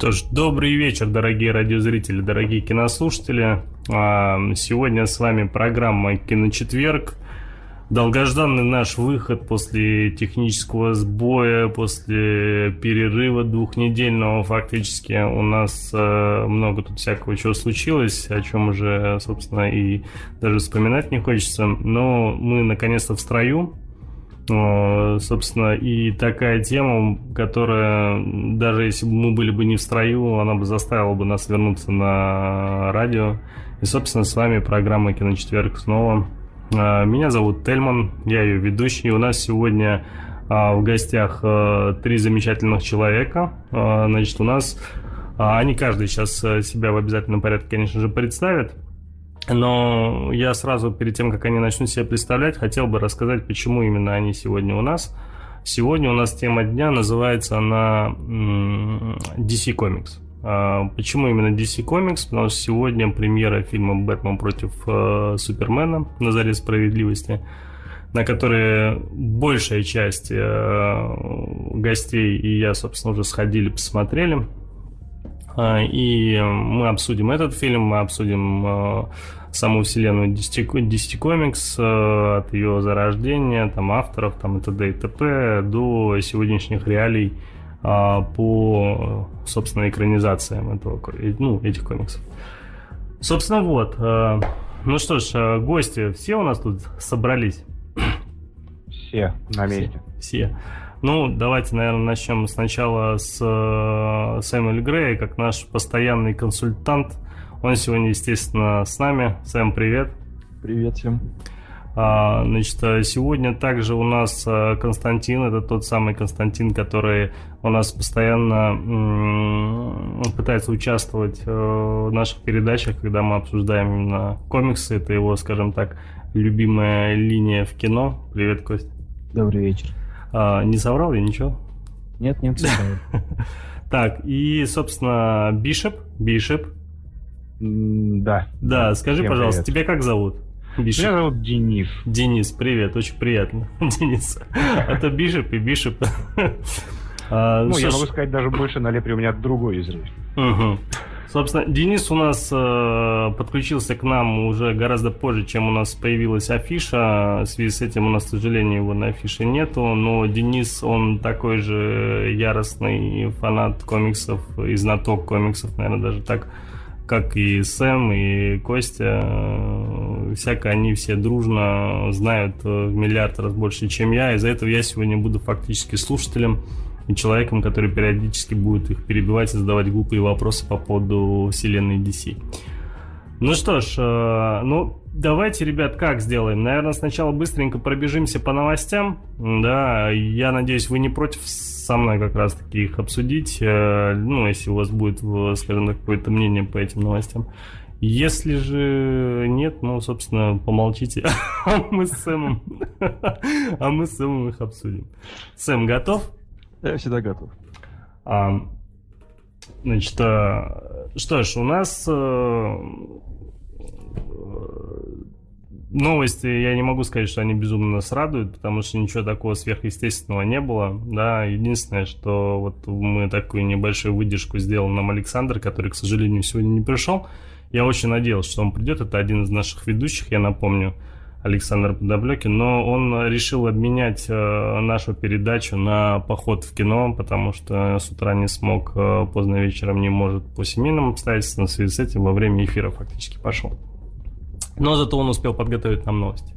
Что ж, добрый вечер, дорогие радиозрители, дорогие кинослушатели. А, сегодня с вами программа «Киночетверг». Долгожданный наш выход после технического сбоя, после перерыва двухнедельного фактически. У нас э, много тут всякого чего случилось, о чем уже, собственно, и даже вспоминать не хочется. Но мы наконец-то в строю. Собственно, и такая тема, которая, даже если бы мы были бы не в строю, она бы заставила бы нас вернуться на радио. И, собственно, с вами программа «Киночетверг» снова. А, меня зовут Тельман, я ее ведущий. У нас сегодня а, в гостях а, три замечательных человека. Значит, у нас... Они каждый сейчас себя в обязательном порядке, конечно же, представит. Но я сразу, перед тем, как они начнут себя представлять, хотел бы рассказать, почему именно они сегодня у нас. Сегодня у нас тема дня называется она DC Comics. А, почему именно DC Comics? Потому что сегодня премьера фильма «Бэтмен против э, Супермена» на заре справедливости, на которые большая часть э, гостей и я, собственно, уже сходили, посмотрели. А, и мы обсудим этот фильм, мы обсудим э, саму вселенную DC, DC Comics э, от ее зарождения, там авторов, там и т.д. и т.п. до сегодняшних реалий а, по, собственно, экранизациям этого, ну, этих комиксов. Собственно, вот. Э, ну что ж, гости все у нас тут собрались? Все на месте. Все. все. Ну, давайте, наверное, начнем сначала с э, Сэмюэля Грея, как наш постоянный консультант. Он сегодня, естественно, с нами. Сэм, привет. Привет всем. А, значит, сегодня также у нас э, Константин, это тот самый Константин, который у нас постоянно м- пытается участвовать э, в наших передачах, когда мы обсуждаем именно комиксы. Это его, скажем так, любимая линия в кино. Привет, Кость. Добрый вечер. А, не соврал я ничего? Нет, нет, Так, и, собственно, Бишоп. Бишоп. Да. Да, скажи, пожалуйста, тебя как зовут? Бишоп. Меня зовут Денис. Денис, привет, очень приятно. Денис. Это Бишоп и Бишоп. А, ну, я могу сказать даже больше, на Лепре у меня другой язык. Собственно, Денис у нас э, подключился к нам уже гораздо позже, чем у нас появилась афиша. В связи с этим у нас, к сожалению, его на афише нету. Но Денис, он такой же яростный фанат комиксов и знаток комиксов, наверное, даже так, как и Сэм, и Костя. Всяко они все дружно знают в миллиард раз больше, чем я. Из-за этого я сегодня буду фактически слушателем человеком, который периодически будет их перебивать и задавать глупые вопросы по поводу вселенной DC. Ну что ж, э, ну давайте, ребят, как сделаем? Наверное, сначала быстренько пробежимся по новостям. Да, я надеюсь, вы не против со мной как раз таки их обсудить. Э, ну, если у вас будет, скажем так, какое-то мнение по этим новостям. Если же нет, ну, собственно, помолчите, а мы с Сэмом, а мы с Сэмом их обсудим. Сэм, готов? Я всегда готов. А, значит, а, что ж, у нас а, новости, я не могу сказать, что они безумно нас радуют, потому что ничего такого сверхъестественного не было. Да, единственное, что вот мы такую небольшую выдержку сделал нам Александр, который, к сожалению, сегодня не пришел. Я очень надеялся, что он придет. Это один из наших ведущих, я напомню. Александр Подоблекин, но он решил обменять э, нашу передачу на поход в кино, потому что с утра не смог, э, поздно вечером не может по семейным обстоятельствам, в связи с этим во время эфира фактически пошел. Но зато он успел подготовить нам новости.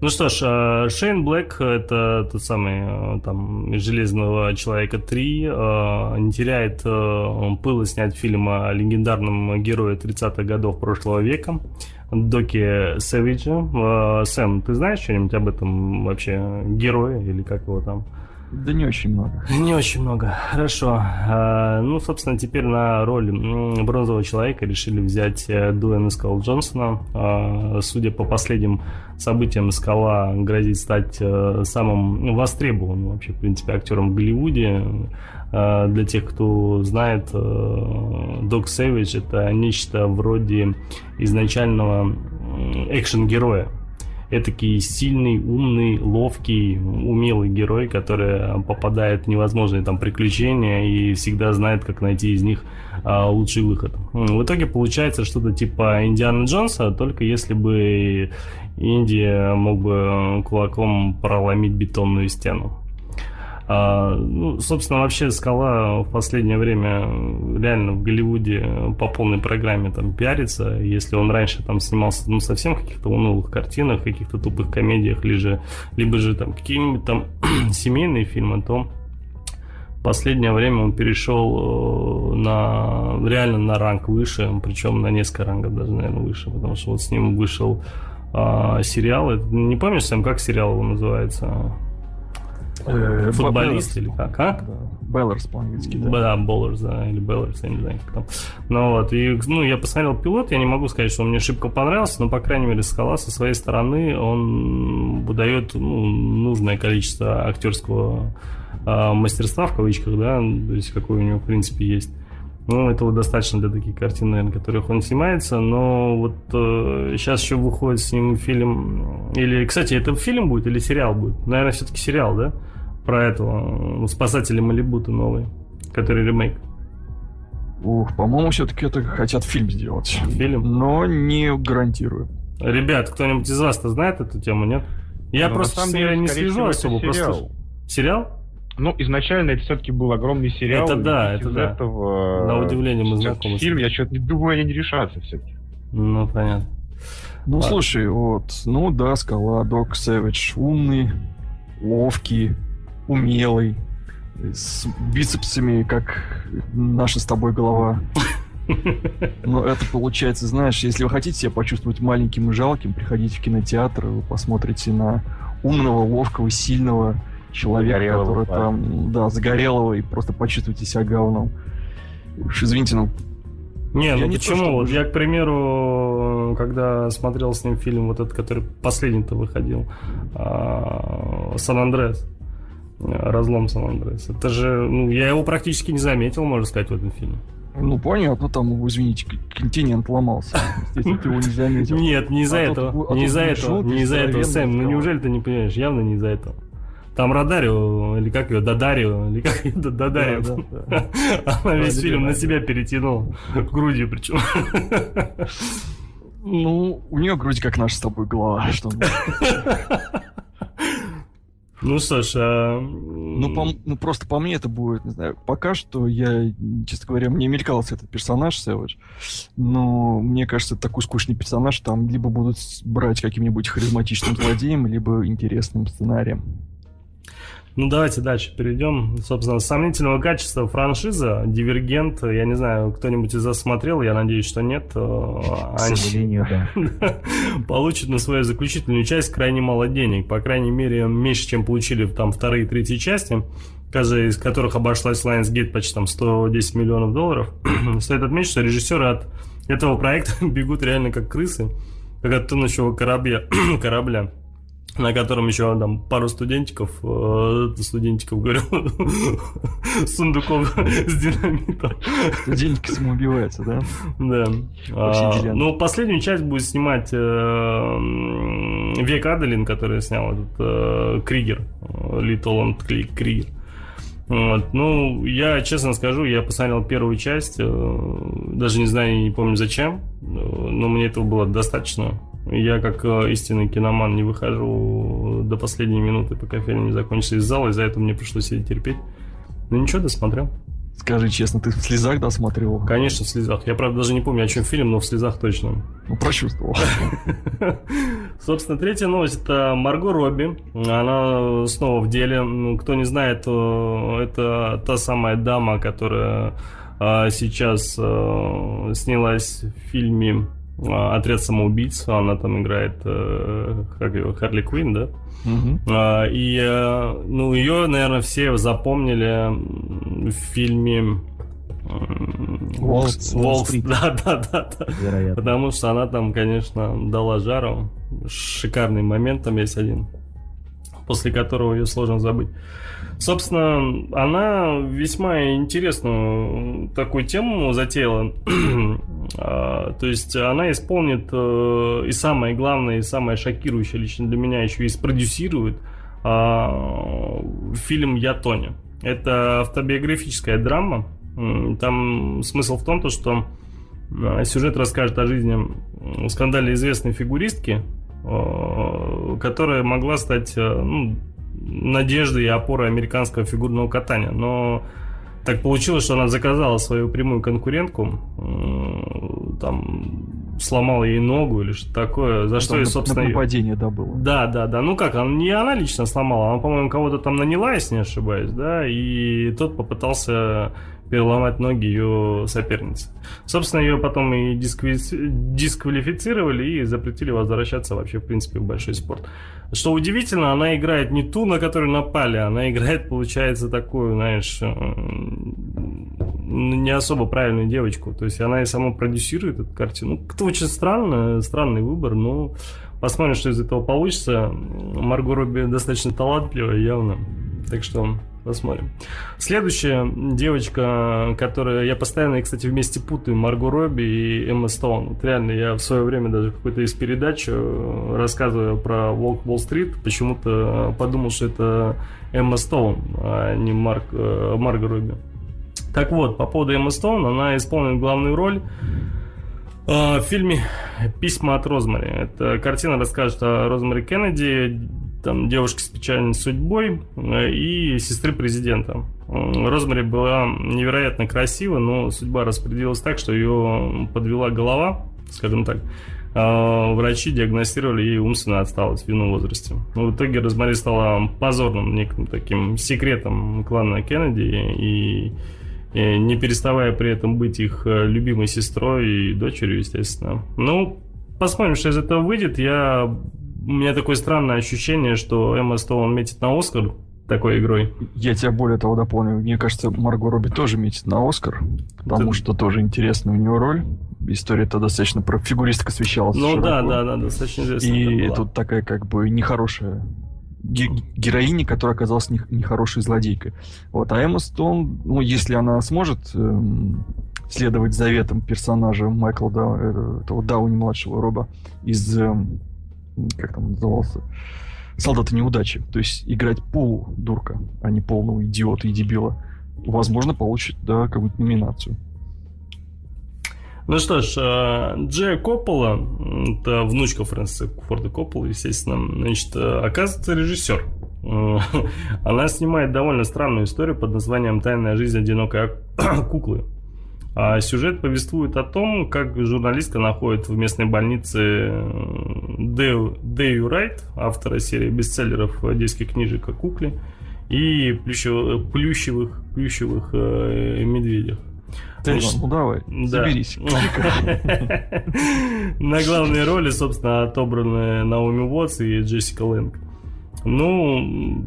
Ну что ж, э, Шейн Блэк, это тот самый там «Железного человека 3», не теряет пыла снять фильм о легендарном герое 30-х годов прошлого века. Доки Сэвиджа. Э, Сэм, ты знаешь что-нибудь об этом вообще герое или как его там? Да не очень много. Не очень много. Хорошо. А, ну, собственно, теперь на роль бронзового человека решили взять э, Дуэна Скала Джонсона. Судя по последним событиям, Скала грозит стать э, самым востребованным вообще, в принципе, актером в Голливуде. А, для тех, кто знает, Док Сэвидж это нечто вроде изначального экшен-героя этакий сильный, умный, ловкий, умелый герой, который попадает в невозможные там приключения и всегда знает, как найти из них а, лучший выход. В итоге получается что-то типа Индиана Джонса, только если бы Индия мог бы кулаком проломить бетонную стену. А, ну, собственно, вообще Скала в последнее время реально в Голливуде по полной программе там пиарится. Если он раньше там снимался ну, совсем в каких-то унылых картинах, каких-то тупых комедиях, либо же, либо же там какие-нибудь там семейные фильмы, то последнее время он перешел э, на реально на ранг выше, причем на несколько рангов даже, наверное, выше, потому что вот с ним вышел а, сериал. Не помнишь, Сэм, как сериал его называется? Э, Футболист или как, а? Ballers по-английски, да. Да, Ballers, да, или Ballers, я не знаю, как там. Ну вот, и, ну, я посмотрел пилот, я не могу сказать, что он мне шибко понравился, но, по крайней мере, Скала со своей стороны, он выдает, ну, нужное количество актерского э, мастерства, в кавычках, да, то есть, какое у него, в принципе, есть. Ну, этого достаточно для таких картин, наверное, которых он снимается. Но вот э, сейчас еще выходит с ним фильм. Или, кстати, это фильм будет или сериал будет? Наверное, все-таки сериал, да? Про этого э, спасатели Малибута новый, который ремейк. Ух, по-моему, все-таки это хотят фильм сделать. Фильм? Но не гарантирую. Ребят, кто-нибудь из вас-то знает эту тему, нет? Я Ну, просто на самом сериал деле, не слежу всего, особо. это Просто... сериал. Сериал? Ну, изначально это все-таки был огромный сериал. Это да, это из да. Этого, На удивление мы сейчас знакомы Фильм, я что-то не думаю, они не решатся все-таки. Ну, понятно. Ну, А. слушай, вот, ну да, Скала, Док Сэвидж, умный, ловкий, умелый, с бицепсами, как наша с тобой голова. Но это получается, знаешь, если вы хотите себя почувствовать маленьким и жалким, приходите в кинотеатр, вы посмотрите на умного, ловкого, сильного человека, Загорелого который там, да, загорелого, и просто почувствуйте себя говном. Уж извините, ну, Не, Я ну не почему? Вот я, к примеру, когда смотрел с ним фильм, вот этот, который последний-то выходил, а, Сан-Андрес, разлом Сан-Андрес. Это же, ну, я его практически не заметил, можно сказать, в этом фильме. ну понятно, там, извините, континент ломался. Естественно, ты его не заметил. Нет, не из-за А этого. а не из-за этого. Не из-за этого, Сэм. Ну неужели ты не понимаешь? Явно не из-за этого. Там Радарио, или как ее, Дадарио, или как ее, Дадарио. Да, да, да. Она весь фильм на себя перетянула. Грудью причем. Ну, у нее грудь как наша с тобой голова. Что... ну. Ж, а, Ну, по- ну, просто по мне это будет, не знаю, пока что я, честно говоря, мне мелькался этот персонаж Сэвидж, но мне кажется, такой скучный персонаж, там либо будут брать каким-нибудь харизматичным злодеем, либо интересным сценарием. Ну, давайте дальше перейдем. Собственно, сомнительного качества франшиза «Дивергент». Я не знаю, кто-нибудь из вас смотрел, я надеюсь, что нет. Э, К сожалению, да. получат на свою заключительную часть крайне мало денег. По крайней мере, меньше, чем получили там вторые и третьи части, каждая из которых обошлась Lionsgate почти там 110 миллионов долларов. Стоит отметить, что режиссеры от этого проекта бегут реально как крысы, как от тонущего корабля, корабля на котором еще там пару студентиков, э, студентиков, говорю, сундуков с динамитом. Деньги самоубивается, да? Да. А, ну, последнюю часть будет снимать э, Век Аделин, который снял этот э, Кригер, Cli- Кригер. Вот. Ну, я честно скажу, я посмотрел первую часть, э, даже не знаю, не помню зачем, э, но мне этого было достаточно. Я, как э, истинный киноман, не выхожу до последней минуты, пока фильм не закончится из зала, из-за этого мне пришлось сидеть терпеть. Ну ничего, досмотрел. Скажи честно, ты в слезах досмотрел? Конечно, в слезах. Я, правда, даже не помню, о чем фильм, но в слезах точно. Ну, прочувствовал. Собственно, третья новость это Марго Робби. Она снова в деле. Ну, Кто не знает, то это та самая дама, которая а, сейчас снялась в фильме отряд самоубийц, она там играет э, как его, Харли Квин, да? А, И, э, ну, ее, наверное, все запомнили в фильме Уолл- Уолл-стрит. Да, да, да, да. Вероятно. Потому что она там, конечно, дала жару. Шикарный момент там есть один, после которого ее сложно забыть. Собственно, она весьма интересную такую тему затеяла. А, То есть она исполнит э, и самое главное, и самое шокирующее лично для меня еще и спродюсирует а, фильм «Я Тоня». Это автобиографическая драма. Там смысл в том, то, что а, Сюжет расскажет о жизни скандально известной фигуристки, э, которая могла стать э, ну, надеждой и опорой американского фигурного катания. Но так получилось, что она заказала свою прямую конкурентку, м, там сломала ей ногу или что такое, за что на- собственно, нападение, да, было. да, да, да. Ну как, она, не она лично сломала, она, по-моему, кого-то там наняла, если не ошибаюсь, да, и тот попытался переломать ноги ее соперницы. Собственно, ее потом и дисквали- дисквалифицировали и запретили возвращаться вообще, в принципе, в большой спорт. Что удивительно, она играет не ту, на которую напали, она играет, получается, такую, знаешь, не особо правильную девочку. То есть она и сама продюсирует эту картину. Это очень странно, странный выбор, но посмотрим, что из этого получится. Марго Робби достаточно талантливая, явно. Так что посмотрим. Следующая девочка, которая... Я постоянно, кстати, вместе путаю Марго Робби и Эмма Стоун. Вот реально, я в свое время даже какой-то из передач, э, рассказывая про Волк Уолл-стрит, почему-то подумал, что это Эмма Стоун, а не Марк, э, Марго Робби. Так вот, по поводу Эммы Стоун, она исполнит главную роль э, в фильме «Письма от Розмари». Эта картина расскажет о Розмари Кеннеди, там, девушке с печальной судьбой э, и сестры президента. Розмари была невероятно красива, но судьба распределилась так, что ее подвела голова, скажем так. А Врачи диагностировали ей умственную отсталость в юном возрасте. Но в итоге Розмари стала позорным неким таким секретом клана Кеннеди и и не переставая при этом быть их э, любимой сестрой и дочерью, естественно. Ну, посмотрим, что из этого выйдет. Я... У меня такое странное ощущение, что Эмма Стоун метит на Оскар такой игрой. Я тебя более того дополню. Мне кажется, Марго Робби тоже метит на Оскар, потому Да. что тоже интересная у него роль. История-то достаточно про фигуристок освещалась. Ну да, широко. да, да, достаточно известно. И тут такая как бы нехорошая ге- героиня, которая оказалась не- нехорошей злодейкой. Вот, а Эмма Стоун, ну, если она сможет эм, следовать заветам персонажа Майкла да, э, этого Дауни-младшего Роба из, эм, как там назывался, Солдата неудачи. То есть играть полу-дурка, а не полного идиота и дебила. Возможно, получит, да, какую-то номинацию. Ну что ж, э, Джея Коппола, это внучка Фрэнсиса Форда Коппола, естественно, значит, э, оказывается режиссер. Э, Она снимает довольно странную историю под названием «Тайная жизнь одинокой ок- куклы». А сюжет повествует о том, как журналистка находит в местной больнице э, Дэю, Дэю Райт, автора серии бестселлеров детских книжек о кукле, и плющевых, плющевых, плющевых э, медведях. Значит, ну давай, да. соберись. На главные роли, собственно, отобраны Наоми Уотс и Джессика Лэнг. Ну,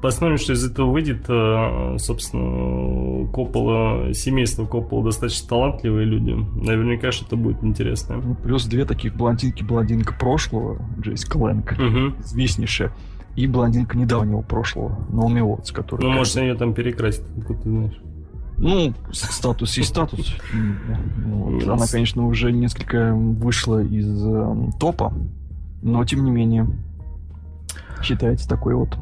посмотрим, что из этого выйдет. Э, Собственно, Коппола, семейство Коппола достаточно талантливые люди. Наверняка что-то будет интересное. Ну, Плюс две таких блондинки. Блондинка прошлого, Джессика Лэнг, Мгм. известнейшая, и блондинка недавнего прошлого, Наоми Уотс, которая... Ну, может, ее там перекрасить, откуда ты знаешь. Ну, статус и статус. Ну, вот. Она, конечно, уже несколько вышла из эм, топа, но тем не менее считается такой вот.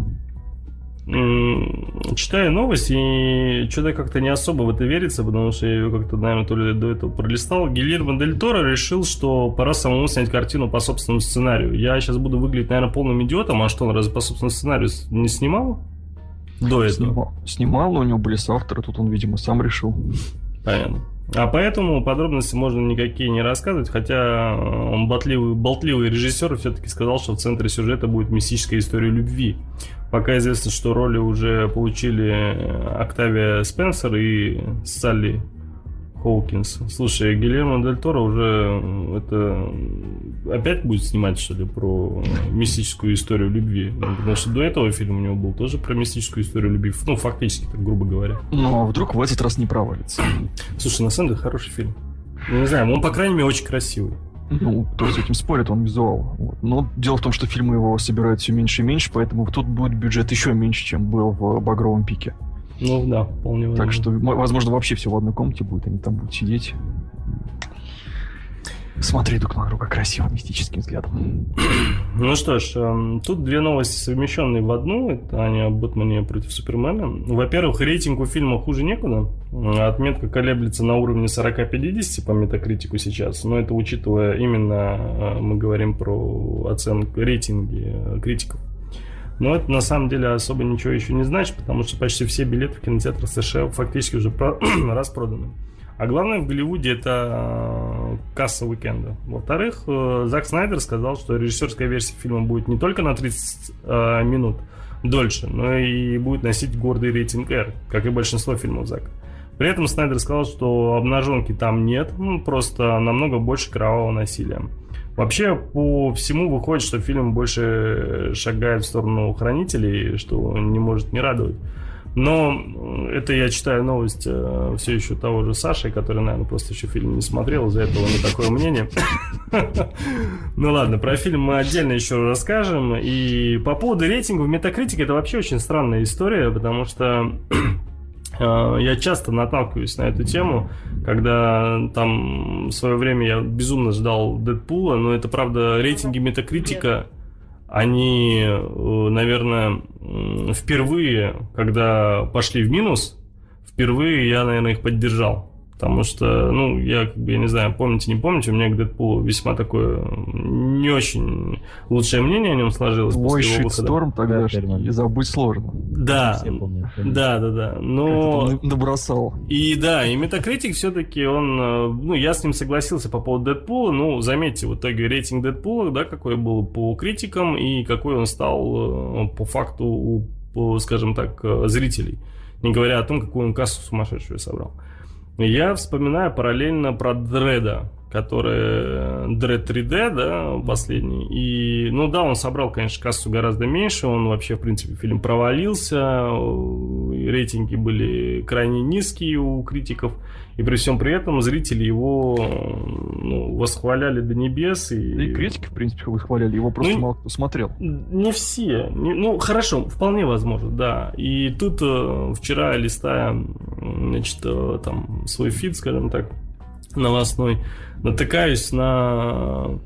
Читаю новость, и что-то как-то не особо в это верится, потому что я ее как-то, наверное, то ли до этого пролистал. Гильермо Дель Торо решил, что пора самому снять картину по собственному сценарию. Я сейчас буду выглядеть, наверное, полным идиотом, а что, он разве по собственному сценарию не снимал? До этого. Снимал, снимал, у него были соавторы, тут он, видимо, сам решил. Понятно. А поэтому подробности можно никакие не рассказывать, хотя э, он болтливый, болтливый режиссер все-таки сказал, что в центре сюжета будет мистическая история любви. Пока известно, что роли уже получили э, Октавия Спенсер и Салли Хоукинс. Слушай, Гильермо Дель Торо уже это опять будет снимать, что ли, про мистическую историю любви? Ну, потому что до этого фильм у него был тоже про мистическую историю любви. Ну, фактически, так грубо говоря. Ну, а вдруг в этот раз не провалится? Слушай, на самом деле хороший фильм. Ну, не знаю, он, по крайней мере, очень красивый. Ну, кто с этим спорит, он визуал. Вот. Но дело в том, что фильмы его собирают все меньше и меньше, поэтому тут будет бюджет еще меньше, чем был в «Багровом пике». Ну да, вполне Так что, возможно, вообще все в одной комнате будет, они там будут сидеть. Смотри друг на друга красивым мистическим взглядом. Ну что ж, эм, тут две новости совмещенные в одну. Это они о Бэтмене против Супермена. Во-первых, рейтинг у фильма хуже некуда. Отметка колеблется на уровне 40-50 по метакритику сейчас. Но это учитывая именно, э, мы говорим про оценку рейтинги э, критиков. Но это на самом деле особо ничего еще не значит, потому что почти все билеты в кинотеатрах США фактически уже распроданы. А главное в Голливуде это э, касса уикенда. Во-вторых, э, Зак Снайдер сказал, что режиссерская версия фильма будет не только на 30 э, минут дольше, но и будет носить гордый рейтинг R, как и большинство фильмов Зака. При этом Снайдер сказал, что обнаженки там нет, ну, просто намного больше кровавого насилия. Вообще, по всему выходит, что фильм больше шагает в сторону хранителей, что не может не радовать. Но это я читаю новость э, все еще того же Саши, который, наверное, просто еще фильм не смотрел, из-за этого не такое мнение. Ну ладно, про фильм мы отдельно еще расскажем. И по поводу рейтинга в Metacritic это вообще очень странная история, потому что Э, я часто наталкиваюсь на эту тему, когда там в свое время я безумно ждал Дэдпула, но это правда рейтинги Метакритика, они, э, наверное, впервые, когда пошли в минус, впервые я, наверное, их поддержал. Потому что, ну, я как бы, я не знаю, помните, не помните, у меня к Дэдпулу весьма такое не очень лучшее мнение о нем сложилось Мой после его выхода. Шторм тогда и забыть сложно. Да, да, да, да. Но... набросал. И да, и Метакритик все-таки он, э, ну, я с ним согласился по поводу Дэдпула, ну, заметьте, в итоге рейтинг Дэдпула, да, какой был по критикам и какой он стал э, по факту у, скажем так, э, зрителей. Не говоря о том, какую он кассу сумасшедшую собрал. Я вспоминаю параллельно про Дреда, который Dread 3D, да, последний. И, ну да, он собрал, конечно, кассу гораздо меньше. Он вообще, в принципе, фильм провалился. Рейтинги были крайне низкие у критиков. И при всем при этом зрители его ну, восхваляли до небес. И... Да и критики, в принципе, восхваляли. Его просто ну, мало кто смотрел. Не все. Не, ну, хорошо, вполне возможно, да. И тут э, вчера, листая, значит, э, там, свой фид, скажем так, новостной, натыкаюсь на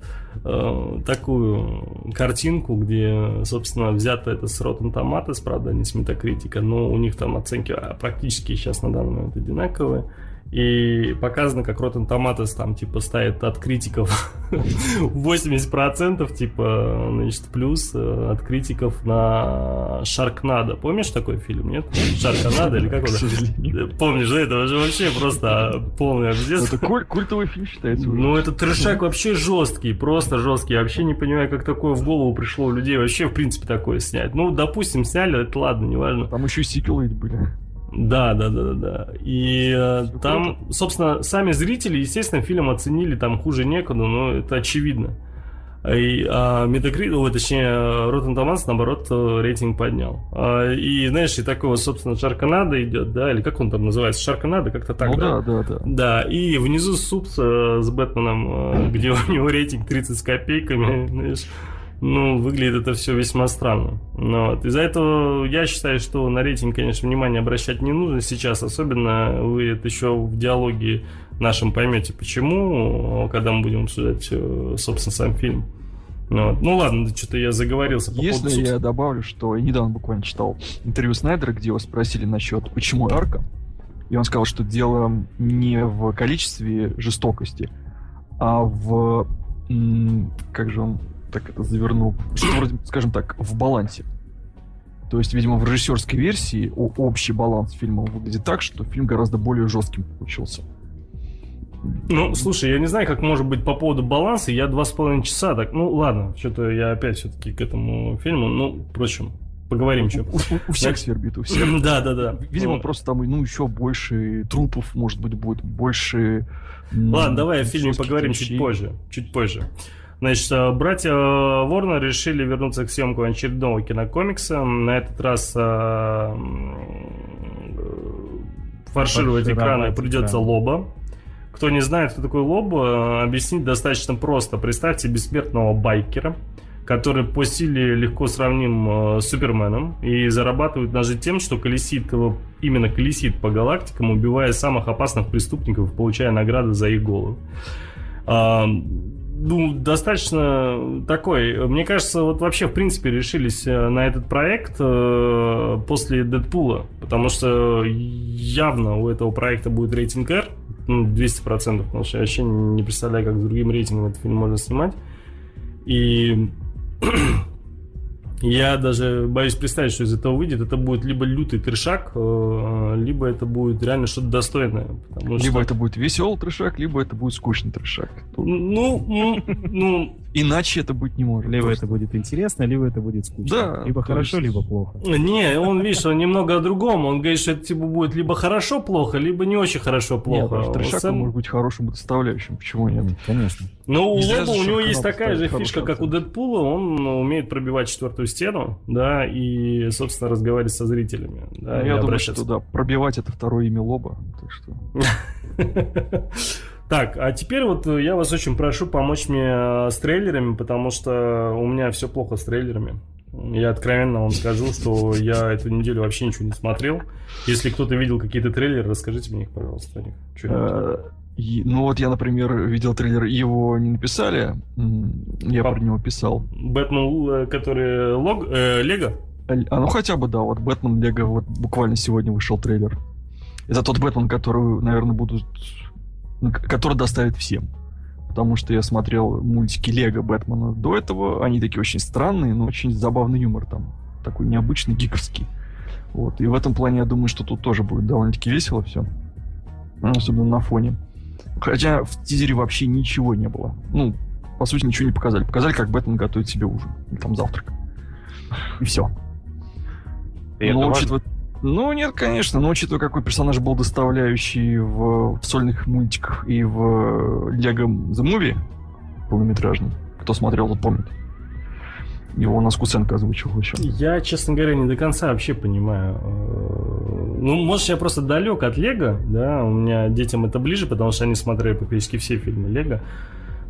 э, такую картинку, где, собственно, взято это с Rotten Tomatoes, правда, не с Metacritic, но у них там оценки практически сейчас на данный момент одинаковые. И показано, как Rotten Tomatoes там, типа, ставит от критиков 80%, типа, значит, плюс э, от критиков на Шаркнадо. Помнишь такой фильм, нет? Шаркнадо или как он? Помнишь, да? Это же вообще просто полный объезд. Это куль культовый фильм считается уже. Ну, это трешак вообще жесткий, просто жесткий. Я вообще не понимаю, как такое в голову пришло у людей вообще, в принципе, такое снять. Ну, допустим, сняли, это ладно, неважно. Там еще и сиквелы были. Да, да, да, да, да. И э, там, собственно, сами зрители, естественно, фильм оценили там хуже некуда, но это очевидно. И, а Metacritic, ой, точнее, Rotten Tomatoes, наоборот, э, рейтинг поднял. А, и, знаешь, и такого, собственно, Шарканада идет, да, или как он там называется, Шарканада, как-то так, ну, да? да, да, да. Да, и внизу суп с, с Бэтменом, э, где у него рейтинг 30 с копейками, знаешь, ну, выглядит это все весьма странно. Но вот. Из-за этого я считаю, что на рейтинг, конечно, внимание обращать не нужно сейчас. Особенно вы это еще в диалоге нашем поймете, почему, когда мы будем обсуждать, собственно, сам фильм. Ну, ну ладно, что-то я заговорился по Если поводу... я добавлю, что я недавно буквально читал интервью Снайдера, где его спросили насчет почему арка, и он сказал, что дело не в количестве жестокости, а в как же он так это завернул, что вроде, скажем так, в балансе. То есть, видимо, в режиссерской версии общий баланс фильма выглядит так, что фильм гораздо более жестким получился. Ну, слушай, я не знаю, как может быть по поводу баланса. Я два с половиной часа так... Ну, ладно, что-то я опять все-таки к этому фильму... Ну, впрочем, поговорим что. У, у- у всех свербит, у всех. Да, да, да. Видимо, Ну, просто там, ну, еще больше трупов, может быть, будет больше... Ладно, давай о фильме поговорим чуть позже. Чуть позже. Значит, э, братья э, Ворнер решили вернуться к съемкам очередного кинокомикса. На этот раз э, фаршировать экраны придется экраны. Лоба. Кто не знает, кто такой Лоба, объяснить достаточно просто. Представьте бессмертного байкера, который по силе легко сравним с Суперменом и зарабатывает даже тем, что колесит, э, именно колесит по галактикам, убивая самых опасных преступников, получая награды за их головы. Ну, достаточно такой. Мне кажется, вот вообще, в принципе, решились э, на этот проект э, после Дэдпула, потому что явно у этого проекта будет рейтинг R, ну, 200%, потому что я вообще не представляю, как с другим рейтингом этот фильм можно снимать. И я даже боюсь представить, что из этого выйдет. Это будет либо лютый трешак, э, либо это будет реально что-то достойное. Либо что- это будет веселый трешак, либо это будет скучный трешак. Ну, м, ну, Иначе это быть не может. Либо Просто. это будет интересно, либо это будет скучно. Да, либо хорошо, есть- либо плохо. не, он, видишь, он немного о другом. Он говорит, что это типа будет либо хорошо плохо, либо не очень хорошо Нет, плохо. даже трешак Сам- может быть хорошим доставляющим. Почему нет? М, Конечно. Ну, у Лоба у него есть такая же фишка, как у Дэдпула. Он умеет пробивать четвертую стену, да, и, собственно, разговаривать со зрителями. Да, Ну, я думаю, что да, пробивать это второе имя Лоба. Так что... Так, а теперь вот э, я вас очень прошу помочь мне э, с трейлерами, потому что у меня все плохо с трейлерами. Я откровенно вам скажу, что я эту неделю вообще ничего не смотрел. Если кто-то видел какие-то трейлеры, расскажите мне их, пожалуйста, о них. Э, и- Ну вот я, например, видел трейлер, его не написали, я Пап- про него писал. Бэтмен, который лог, э, Лего? А ну хотя бы, да, вот Бэтмен Лего, вот буквально сегодня вышел трейлер. Это тот Бэтмен, который, наверное, будут... который доставит всем. Потому что я смотрел мультики Лего Бэтмена до этого, они такие очень странные, но очень забавный юмор там. Такой необычный, гиковский. Вот. И в этом плане я думаю, что тут тоже будет довольно-таки весело все. Особенно на фоне. Хотя в тизере вообще ничего не было. Ну, по сути, ничего не показали. Показали, как Бэтмен готовит себе ужин. Или там завтрак. И все. И это ну, важно. Ну, нет, конечно, но учитывая, какой персонаж был доставляющий в, в сольных мультиках и в Лего The Movie полнометражный, кто смотрел, тот помнит. Его у нас Куценко озвучивал еще. Я, честно говоря, не до конца вообще понимаю. э, Ну, может, я просто далек от Лего, да, у меня детям это ближе, потому что они смотрели практически все фильмы Лего.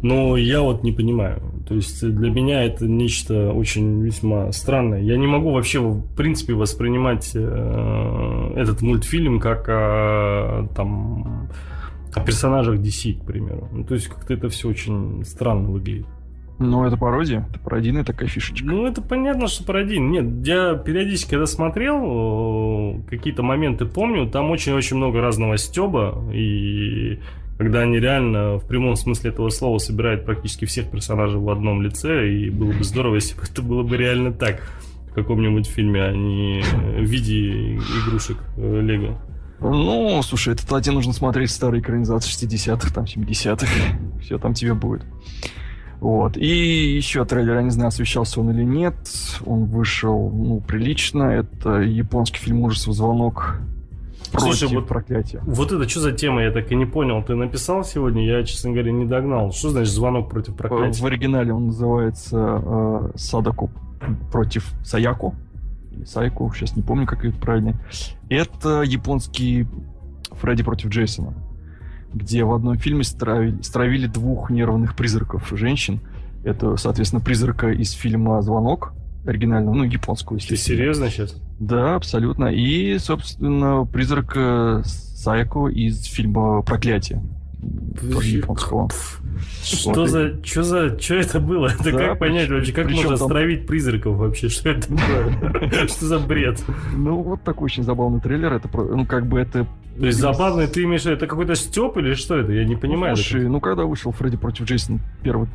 Но я вот не понимаю. То есть для меня это нечто очень весьма странное. Я не могу вообще, в принципе, воспринимать э, этот мультфильм как о, там, о персонажах DC, к примеру. Ну, то есть как-то это все очень странно выглядит. Ну, это пародия, это пародийная такая фишечка. Ну, это понятно, что пародийно. Нет, я периодически, когда смотрел, э, какие-то моменты помню, там очень-очень много разного стеба, и когда они реально в прямом смысле этого слова собирают практически всех персонажей в одном лице, и было бы здорово, если бы это было бы реально так в каком-нибудь фильме, а не в виде игрушек э, Лего. Ну, слушай, это один нужно смотреть старые экранизации 60-х, там, 70-х. Все там тебе будет. Вот. И еще трейлер, я не знаю, освещался он или нет. Он вышел, ну, прилично. Это японский фильм ужасов «Звонок Слушай, против вот- проклятия». Вот это что за тема, я так и не понял. Ты написал сегодня, я, честно говоря, не догнал. Что значит звонок против В проклятия? оригинале он называется э, Садаку против Саяку. Или Сайку, сейчас не помню, как это правильно. Это японский Фредди против Джейсона, где в одном фильме стравили, стравили двух нервных призраков женщин. Это, соответственно, призрака из фильма «Звонок», оригинального, ну, японского, Ты серьезно сейчас? Да, абсолютно. И, собственно, призрак э, Сайко из фильма «Проклятие». Японского. Что Вот. за, что за, что это было? Это Да, как понять вообще, как можно там- стравить призраков вообще? Что это такое? Что за бред? Ну, вот такой очень забавный трейлер. Это, ну, как бы это... То есть забавный, ты имеешь это какой-то степ или что это? Я не понимаю. Ну, слушай, ну, когда вышел Фредди против Джейсона, первый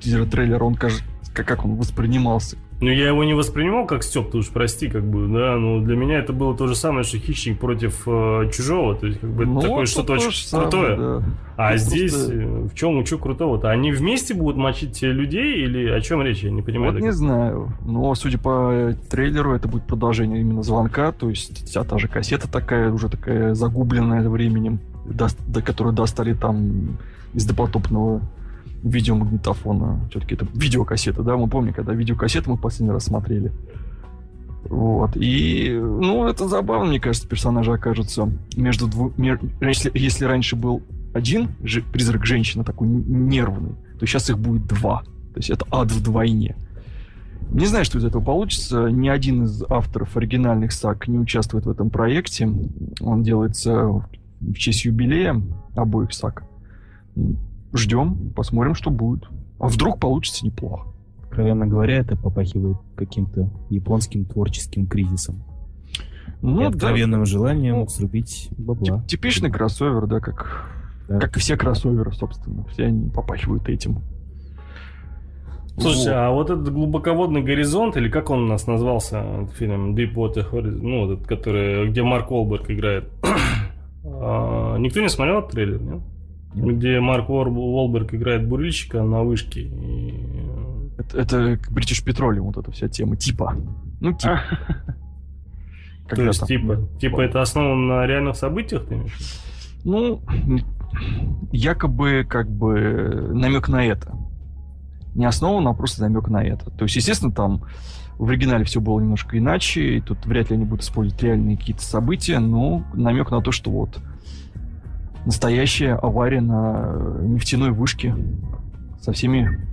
тизер трейлер, он, кажется, как, как он воспринимался. Ну, я его не воспринимал как Степ, ты уж прости, как бы, да, но для меня это было то же самое, что хищник против э, чужого, то есть, как бы, это Ну, такое что-то то очень самое, крутое. да. А Ну, здесь просто- э, в чем, что крутого-то? Они вместе будут мочить людей или о чем речь? Я не понимаю. Вот так. не знаю. Но, судя по э, трейлеру, это будет продолжение именно звонка. То есть вся та же кассета такая, уже такая загубленная временем, дос- до которую достали там из допотопного видеомагнитофона. Все-таки это видеокассета, да? Мы помним, когда видеокассеты мы последний раз смотрели. Вот. И, ну, это забавно, мне кажется, персонажи окажутся между двумя... Если, если раньше был один же, призрак женщины такой нервный, то сейчас их будет два. То есть это ад вдвойне. Не знаю, что из этого получится. Ни один из авторов оригинальных саг не участвует в этом проекте. Он делается в честь юбилея обоих саг. Ждем, посмотрим, что будет. А вдруг получится неплохо. Откровенно говоря, это попахивает каким-то японским творческим кризисом. и Ну, да, откровенным желанием Ну, срубить тип- бабла. типичный кроссовер, да, как, Да. как и все кроссоверы, собственно. Все они попахивают этим. Слушайте, Вот. а вот этот глубоководный горизонт, или как он у нас назвался, фильм Deepwater Horizon, ну, этот, который, где Марк Уолберг играет. А, Никто не смотрел этот трейлер, нет? Где Марк Уолберг играет бурильщика на вышке. И... Это, это British Petroleum, вот эта вся тема. Типа. Ну, типа. То Когда есть, типа, типа это основано на реальных событиях, ты имеешь? Ну, якобы как бы намек на это. Не основан, а просто намек на это. То есть, естественно, там в оригинале все было немножко иначе, и тут вряд ли они будут использовать реальные какие-то события, но намек на то, что вот настоящая авария на нефтяной вышке со всеми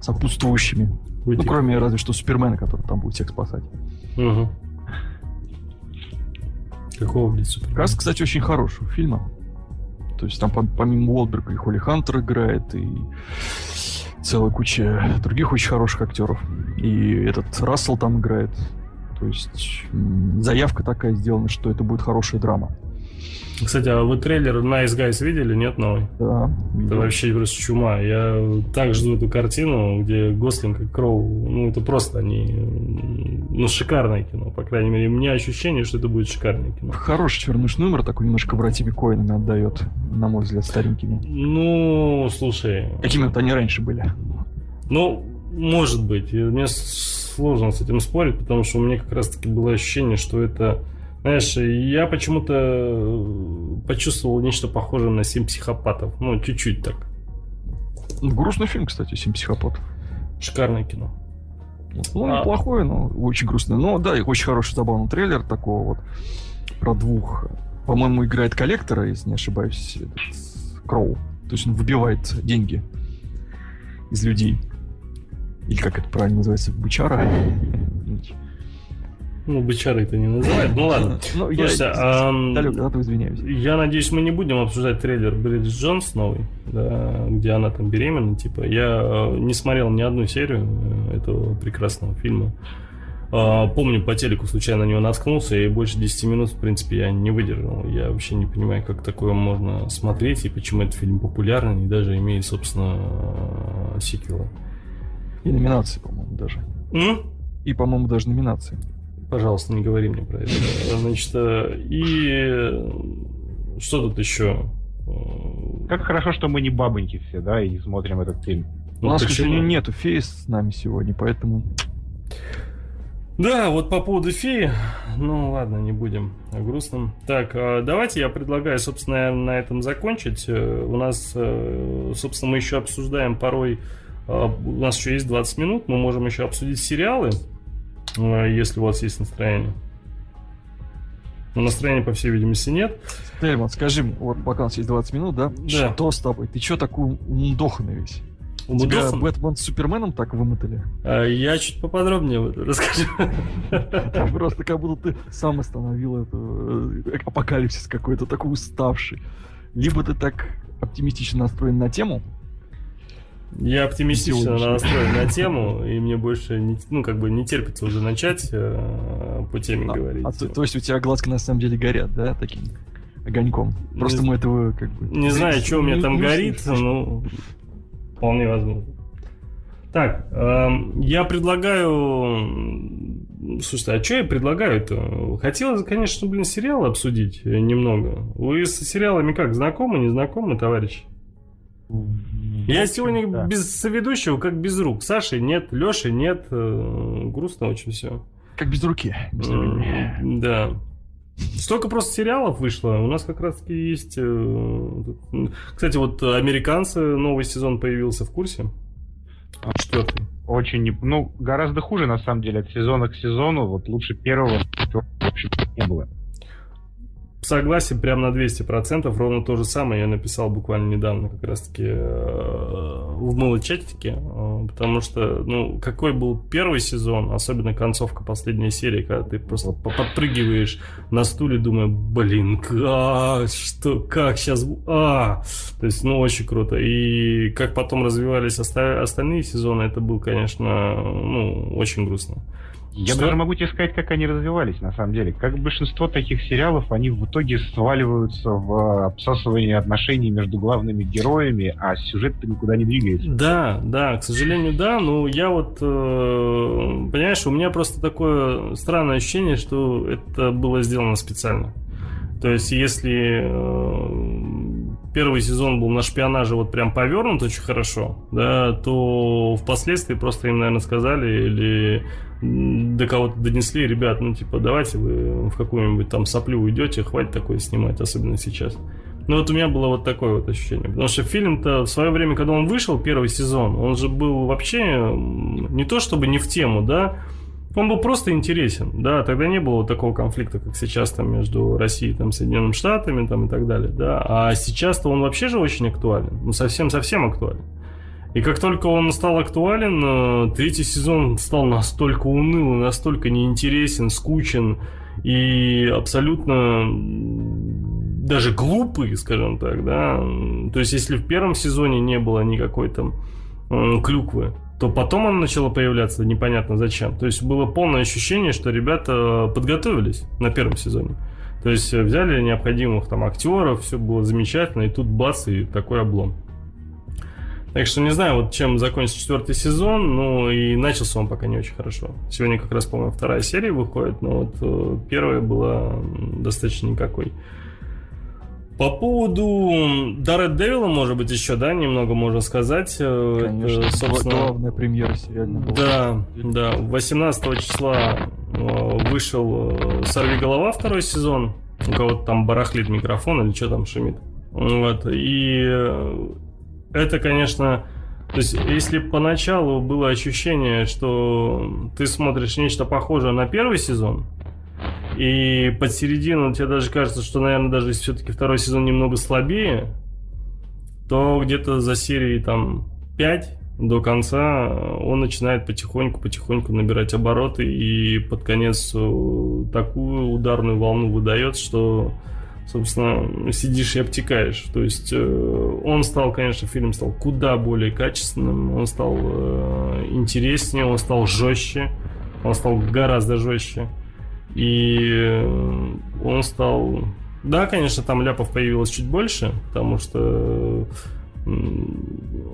сопутствующими. Ну, кроме разве что Супермена, который там будет всех спасать. Мгм. Какого, блядь, супер? Каст, кстати, очень хорошего фильма. То есть там пом- помимо Уолберга и Холли Хантер играет, и целая куча других очень хороших актеров. И этот Рассел там играет. То есть заявка такая сделана, что это будет хорошая драма. Кстати, а вы трейлер Nice Guys видели, нет, новый? Да. Это вообще просто чума. Я так жду эту картину, где Гослинг и Кроу, ну, это просто они, ну, шикарное кино, по крайней мере. У меня ощущение, что это будет шикарное кино. Хороший чернышный номер, такой немножко братьями Коинами отдает, на мой взгляд, старенькими. Ну, слушай, Какими вот они раньше были. ну, может быть. Мне сложно с этим спорить, потому что у меня как раз-таки было ощущение, что это... Знаешь, я почему-то э, почувствовал нечто похожее на «Семь психопатов». Ну, чуть-чуть так. Ну, Грустный фильм, кстати, «Семь психопатов». Шикарное кино. Ну, А- неплохой, но очень грустный. Но да, и очень хороший забавный трейлер такого вот про двух. По-моему, играет коллектора, если не ошибаюсь, этот Кроу. То есть он выбивает деньги из людей. Или как это правильно называется? Бычара? Ну, бычары это не называют. Ну, ладно. Ну, я Слушайте, ам, далек от этого извиняюсь. Я надеюсь, мы не будем обсуждать трейлер Бриджит Джонс новый, да, где она там беременна, типа. Я э, не смотрел ни одну серию э, этого прекрасного фильма. А, Помню, по телеку случайно на него наткнулся, и больше 10 минут, в принципе, я не выдержал. Я вообще не понимаю, как такое можно смотреть, и почему этот фильм популярный, и даже имеет, собственно, э, сиквелы. И номинации, по-моему, даже. М? И, по-моему, даже номинации. Пожалуйста, не говори мне про это. Значит, э, и э, что тут еще? Э, Как хорошо, что мы не бабоньки все, да, и смотрим этот фильм. ну, У нас, к сожалению, нету феи с нами сегодня, поэтому... Да, вот по поводу феи, ну ладно, не будем о грустном. Так, давайте я предлагаю, собственно, на этом закончить. У нас, собственно, мы еще обсуждаем порой, у нас еще есть 20 минут, мы можем еще обсудить сериалы, если у вас есть настроение. Но настроения, по всей видимости, нет. Тельман, скажи вот пока у нас есть 20 минут, да? Да. Что с тобой? Ты чё такой умдоханный весь? Тебя Бэтмен с Суперменом так вымотали? А, Я чуть поподробнее вот расскажу. Просто как будто ты сам остановил это э, апокалипсис какой-то, такой уставший. Либо ты так оптимистично настроен на тему, Я оптимистично настроен на тему, и мне больше, не, ну, как бы не терпится уже начать э, по теме а- говорить. а то, то есть у тебя глазки на самом деле горят, да, таким огоньком. Просто Не- мы этого как бы... Не знаю, что у меня не- там не горит, но вполне возможно. Так, эм, я предлагаю... Слушайте, а что я предлагаю-то? Хотелось, конечно, блин, сериал обсудить немного. Вы с сериалами как, знакомы, не знакомы, товарищи? Я сегодня да. без соведущего, как без рук. Саши нет, Леши нет. э, Грустно очень все. Как без руки. без. Да. Столько просто сериалов вышло. У нас как раз таки есть... э, Кстати, вот «Американцы» новый сезон появился в курсе. Четвертый. Очень, не- ну, гораздо хуже, на самом деле, от сезона к сезону. Вот лучше первого, в общем, не было. Согласен прям на 200%. Ровно то же самое я написал буквально недавно как раз-таки э, в мылочатике. э, Потому что, ну, какой был первый сезон, особенно концовка последней серии, когда ты просто по- подпрыгиваешь на стуле, думая, блин, а, что, как сейчас, а, то есть, ну, очень круто. И как потом развивались оста- остальные сезоны, это был, конечно, ну, очень грустно. Я Что? даже могу тебе сказать, как они развивались, на самом деле. Как большинство таких сериалов, они в итоге сваливаются в обсасывание отношений между главными героями, а сюжет-то никуда не двигается. Да, да, к сожалению, да. Но я вот, э, понимаешь, у меня просто такое странное ощущение, что это было сделано специально. То есть, если э, первый сезон был на шпионаже вот прям повернут очень хорошо, да, то впоследствии просто им, наверное, сказали или до кого-то донесли, ребят, ну, типа, давайте вы в какую-нибудь там соплю уйдете, хватит такое снимать, особенно сейчас. Ну вот у меня было вот такое вот ощущение. Потому что фильм-то в свое время, когда он вышел, первый сезон, он же был вообще не то чтобы не в тему, да, он был просто интересен, да, тогда не было такого конфликта, как сейчас там между Россией, там, Соединенными Штатами, там и так далее, да, а сейчас-то он вообще же очень актуален, ну совсем-совсем актуален. И как только он стал актуален, э, третий сезон стал настолько унылый, настолько неинтересен, скучен и абсолютно даже глупый, скажем так, да. То есть, если в первом сезоне не было никакой там клюквы, то потом она начала появляться непонятно зачем. То есть было полное ощущение, что ребята подготовились на первом сезоне. То есть э, взяли необходимых там актеров, все было замечательно, и тут бац, и такой облом. Так что не знаю, вот чем закончится четвертый сезон, ну и начался он пока не очень хорошо. Сегодня как раз, по-моему, вторая серия выходит, но вот э, первая была достаточно никакой. По поводу Даррет Девила, может быть, еще, да, немного можно сказать. Э, Конечно, это, собственно, главная премьера сериальная была. да, да. 18 числа э, вышел э, «Сорви голова» второй сезон. У кого-то там барахлит микрофон или что там шумит. Вот. И это, конечно... То есть, если поначалу было ощущение, что ты смотришь нечто похожее на первый сезон, и под середину тебе даже кажется, что, наверное, даже если все-таки второй сезон немного слабее, то где-то за серией там 5 до конца он начинает потихоньку-потихоньку набирать обороты и под конец такую ударную волну выдает, что, собственно, сидишь и обтекаешь. То есть э, он стал, конечно, фильм стал куда более качественным, он стал э, интереснее, он стал жестче, он стал гораздо жестче. И э, он стал... Да, конечно, там ляпов появилось чуть больше, потому что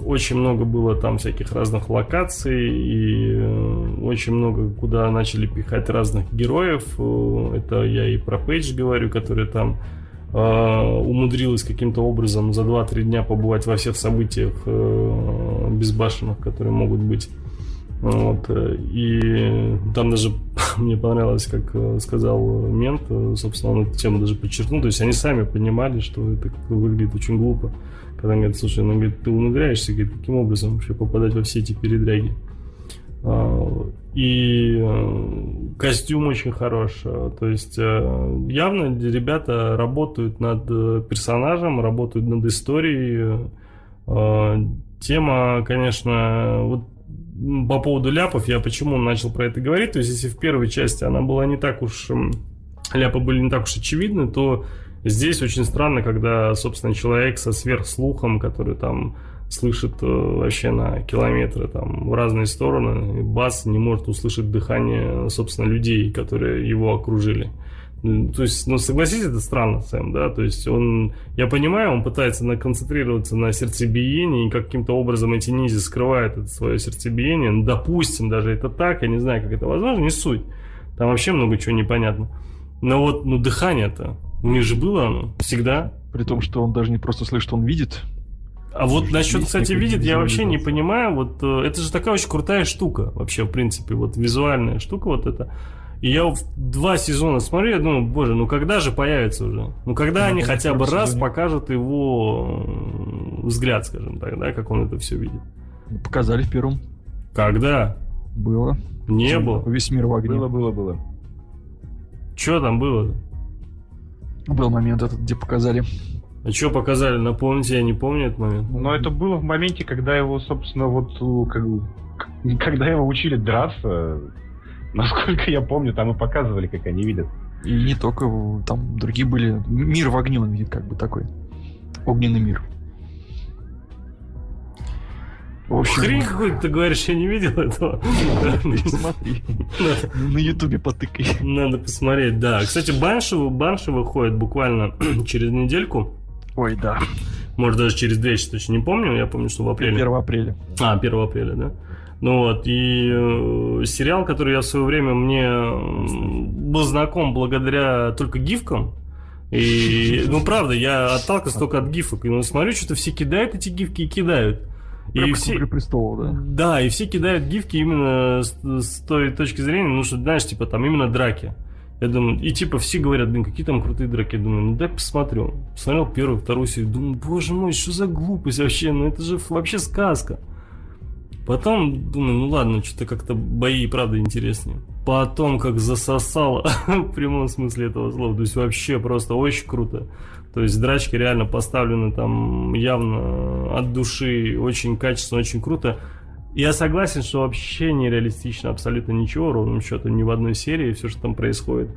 очень много было там всяких разных локаций и э, очень много куда начали пихать разных героев. Э, Это я и про Пейдж говорю, который там умудрилась каким-то образом за 2-3 дня побывать во всех событиях безбашенных, которые могут быть. Вот, и там даже мне понравилось, как э, сказал мент, э, собственно, он эту тему даже подчеркнул. То есть они сами понимали, что это выглядит очень глупо. Когда он говорит, слушай, ну, говорит, ты умудряешься, говорит, каким образом вообще попадать во все эти передряги. А, И э, костюм очень хорош. То есть явно ребята работают над персонажем, работают над историей. Тема, конечно, вот по поводу ляпов, я почему начал про это говорить. То есть, если в первой части она была не так уж... Ляпы были не так уж очевидны, то здесь очень странно, когда, собственно, человек со сверхслухом, который там слышит э, вообще на километры там в разные стороны, и бас не может услышать дыхание, собственно, людей, которые его окружили. То есть, ну, согласитесь, это странно, Сэм, да? То есть, он, я понимаю, он пытается на- концентрироваться на сердцебиении, и каким-то образом эти низи скрывает это свое сердцебиение. Ну, допустим, даже это так, я не знаю, как это возможно, не суть. Там вообще много чего непонятно. Но вот, ну, дыхание-то, у них же было оно всегда. При том, что он даже не просто слышит, он видит. А вот насчет, кстати, видит, я вообще не понимаю. Вот э, это же такая очень крутая штука, вообще, в принципе, вот визуальная штука вот эта. И я в два сезона смотрю, я думаю, боже, ну когда же появится уже? Ну когда Ну, они хотя бы первом раз сезоне. покажут его э, взгляд, скажем так, да, как он это все видит. Ну, Показали в первом. Когда? Было. Не было. Весь мир в огне. Было, было, было. Что там было? Был момент этот, где показали. А что показали? Напомните, я не помню этот момент. Но это было в моменте, когда его, собственно, вот как- когда его учили драться, насколько я помню, там и показывали, как они видят. И не только, там другие были. Мир в огне он видит, как бы такой. Огненный мир. В общем, Хрень какой ты говоришь, я не видел этого. смотри. На ютубе потыкай. Надо посмотреть, да. Кстати, Банши, Банши выходит буквально через недельку. Ой, да. Может, даже через две, точно не помню. Я помню, что в апреле. 1 апреля. А, 1 апреля, да. Ну вот, и э, сериал, который я в свое время мне был знаком благодаря только гифкам. И, ну, правда, я отталкиваюсь только от гифок. И ну, смотрю, что-то все кидают эти гифки и кидают. Прям И все, «Игры престолов, да? да, и все кидают гифки именно с, с той точки зрения, ну что, знаешь, типа там именно драки. Я думаю, и типа все говорят, блин, какие там крутые драки. Я думаю, ну дай посмотрю. Посмотрел первую, вторую серию, думаю, боже мой, что за глупость вообще, ну это же вообще сказка. Потом думаю, ну ладно, что-то как-то бои правда интереснее. Потом как засосало, в прямом смысле этого слова. То есть вообще просто очень круто. То есть драчки реально поставлены там явно от души, очень качественно, очень круто. Я согласен, что вообще нереалистично абсолютно ничего, ровным счетом ни в одной серии, все, что там происходит.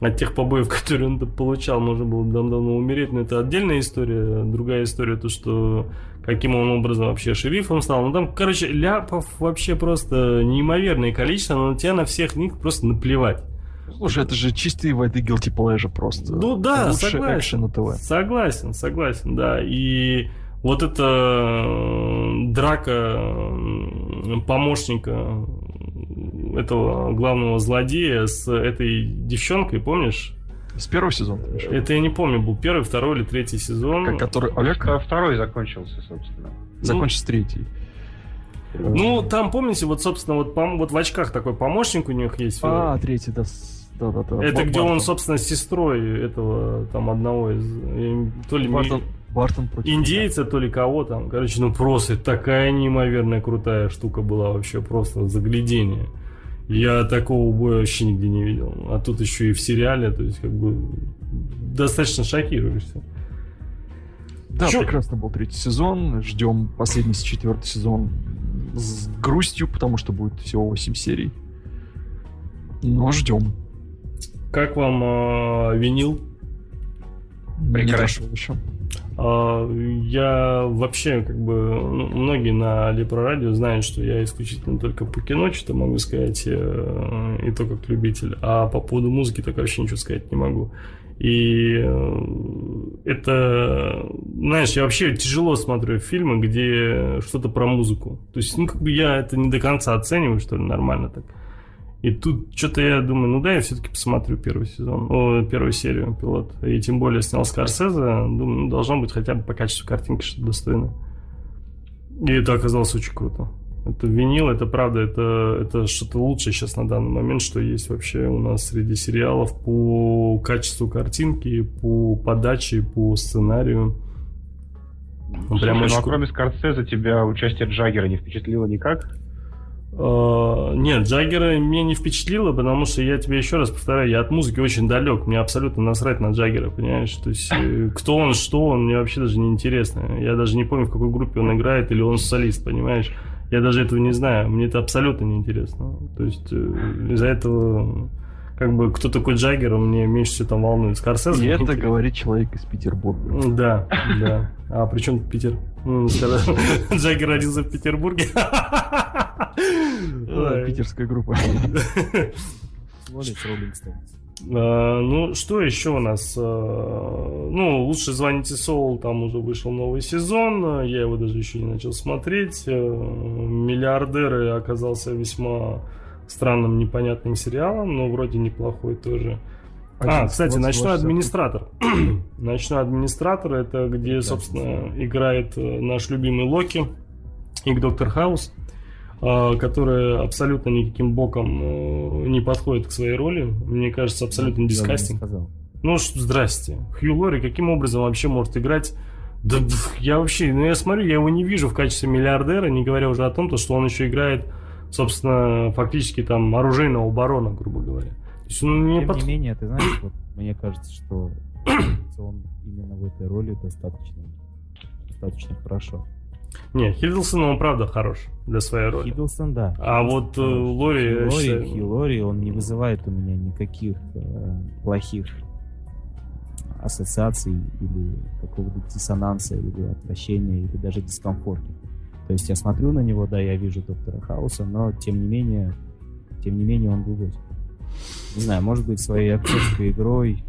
От тех побоев, которые он получал, можно было давно умереть, но это отдельная история. Другая история, то, что каким он образом вообще шерифом стал. Ну там, короче, ляпов вообще просто неимоверное количество, но на тебя на всех них просто наплевать. Слушай, это же чистые воды guilty pleasure просто. Ну да, Лучший согласен. на ТВ. Согласен, согласен, да. И вот эта драка помощника этого главного злодея с этой девчонкой, помнишь? С первого сезона? Это я не помню, был первый, второй или третий сезон. Как- который Олег Вто- Второй закончился, собственно. закончится третий. Ну, там, помните, вот, собственно, вот, пом- вот в очках такой помощник у них есть. А, третий, да. Да, да, да. это Ба- где он, Бартон. собственно, с сестрой этого, там, одного из... э, То ли ми- Бартон, Бартон против... индейца, то ли кого там. Короче, ну просто такая неимоверная крутая штука была вообще, просто заглядение. Я такого боя вообще нигде не видел. А тут еще и в сериале, то есть как бы достаточно шокируешься. Да, Чё? прекрасно был третий сезон. Ждем последний четвертый сезон с грустью, потому что будет всего 8 серий. Но ждем. Как вам э, винил? Не Прекрасно. дошел еще. А, Я вообще, как бы, ну, многие на Лепро Радио знают, что я исключительно только по кино что-то могу сказать, э, и то как любитель. А по поводу музыки так вообще ничего сказать не могу. И э, это, знаешь, я вообще тяжело смотрю фильмы, где что-то про музыку. То есть, ну, как бы я это не до конца оцениваю, что ли, нормально так. И тут что-то я думаю, ну да, я все-таки посмотрю первый сезон, о, первую серию пилот. И тем более снял Скорсезе, думаю, ну, должно быть хотя бы по качеству картинки что-то достойное. И это оказалось очень круто. Это винил, это правда, это, это что-то лучшее сейчас на данный момент, что есть вообще у нас среди сериалов по качеству картинки, по подаче, по сценарию. Ну, Слушай, прям ну очень а кроме Скорсезе тебя участие Джаггера не впечатлило никак? Э, Нет, Джаггера меня не впечатлило, потому что я тебе еще раз повторяю, я от музыки очень далек, мне абсолютно насрать на Джаггера, понимаешь? То есть, э, кто он, что он, мне вообще даже не интересно. Я даже не помню, в какой группе он играет, или он солист, понимаешь? Я даже этого не знаю, мне это абсолютно не интересно. То есть, э, из-за этого, как бы, кто такой Джаггер, он мне меньше всего там волнует. Скорсезе? И это говорит человек из Петербурга. Да, да. А при чем Питер? Джаггер родился в Петербурге. Питерская группа. А, ну, что еще у нас? А, ну, лучше звоните Соул, там уже вышел новый сезон. Я его даже еще не начал смотреть. А, Миллиардеры оказался весьма странным, непонятным сериалом, но вроде неплохой тоже. А, кстати, ночной администратор. ночной администратор это где, собственно, играет э, наш любимый Локи и Доктор Хаус. А, который абсолютно никаким боком э, не подходит к своей роли. Мне кажется, абсолютно дискастинг. Ну, здрасте. Хью Лори каким образом вообще может играть да я вообще, ну я смотрю, я его не вижу в качестве миллиардера, не говоря уже о том, то, что он еще играет, собственно, фактически там оружейного барона, грубо говоря. То есть он не Тем под... не менее, ты знаешь, вот, мне кажется, что он именно в этой роли достаточно, достаточно хорошо. Не, Хиддлсон, он правда хорош для своей роли. Хиддлсон, да. А вот э, Лори... Лори, считаю... Лори, он не вызывает у меня никаких э, плохих ассоциаций или какого-то диссонанса, или отвращения, или даже дискомфорта. То есть я смотрю на него, да, я вижу доктора Хауса, но тем не менее, тем не менее он глубокий. Не знаю, может быть, своей актерской игрой.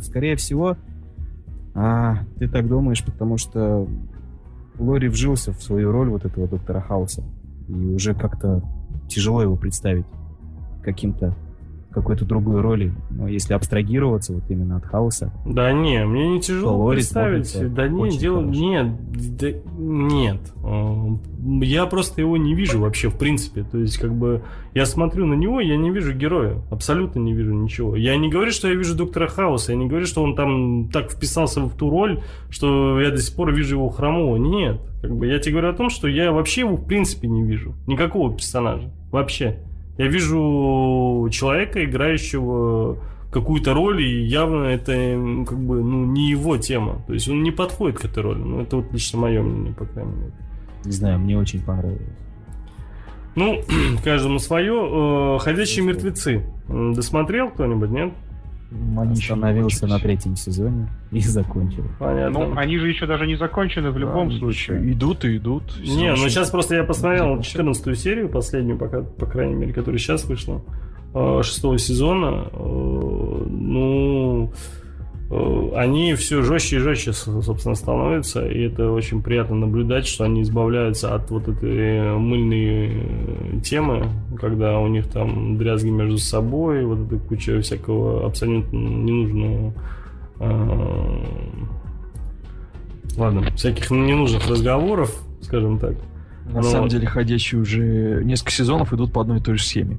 Скорее всего, а, ты так думаешь, потому что Лори вжился в свою роль вот этого доктора Хауса. И уже как-то тяжело его представить каким-то какой-то другой роли. Но если абстрагироваться вот именно от хаоса. Да не, мне не тяжело представить. Да не, дело хорошо. нет, да, нет. Я просто его не вижу вообще в принципе. То есть как бы я смотрю на него, я не вижу героя, абсолютно не вижу ничего. Я не говорю, что я вижу доктора Хауса, я не говорю, что он там так вписался в ту роль, что я до сих пор вижу его хромого. Нет, как бы я тебе говорю о том, что я вообще его в принципе не вижу никакого персонажа вообще. Я вижу человека, играющего какую-то роль, и явно это как бы ну, не его тема. То есть он не подходит к этой роли. Ну, это вот лично мое мнение, по крайней мере. Не знаю, мне очень понравилось. Ну, каждому свое. Э, Ходячие мертвецы. Досмотрел кто-нибудь, нет? Они Остановился на третьем сезоне и закончил. Понятно. Ну, они же еще даже не закончены в любом да, случае. Идут и идут. Не, ну сейчас просто я посмотрел 14 серию, последнюю, пока, по крайней мере, которая сейчас вышла, э, шестого сезона. Э, ну, они все жестче и жестче, собственно, становятся, и это очень приятно наблюдать, что они избавляются от вот этой мыльной э, темы, когда у них там дрязги между собой, вот эта куча всякого абсолютно ненужного э, ладно, всяких ненужных разговоров, скажем так. На Но... самом деле, ходящие уже несколько сезонов идут по одной и той же схеме.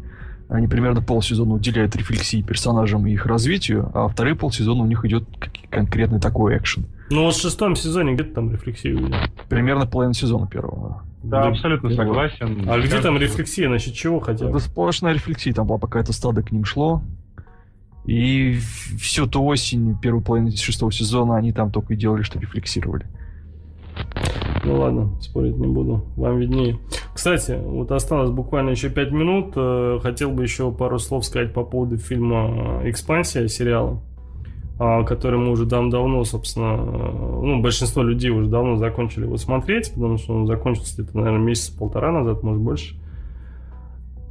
Они примерно полсезона уделяют рефлексии персонажам и их развитию, а вторые полсезона у них идет конкретный такой экшен. Ну вот в шестом сезоне где-то там рефлексию видел? Примерно половина сезона первого. Да, да абсолютно да. согласен. А где там рефлексия, насчет чего хотя бы? Это сплошная рефлексия, там была какая-то стадо к ним шло. И всю ту осень, первую половину шестого сезона, они там только и делали, что рефлексировали. Ну ладно, спорить не буду. Вам виднее. Кстати, вот осталось буквально еще 5 минут. Э, хотел бы еще пару слов сказать по поводу фильма «Экспансия» сериала, а, который мы уже давно, собственно, э, ну, большинство людей уже давно закончили его смотреть, потому что он закончился где-то, наверное, месяца полтора назад, может больше